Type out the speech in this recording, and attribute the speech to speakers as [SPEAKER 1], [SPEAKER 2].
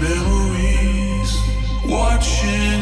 [SPEAKER 1] memories watching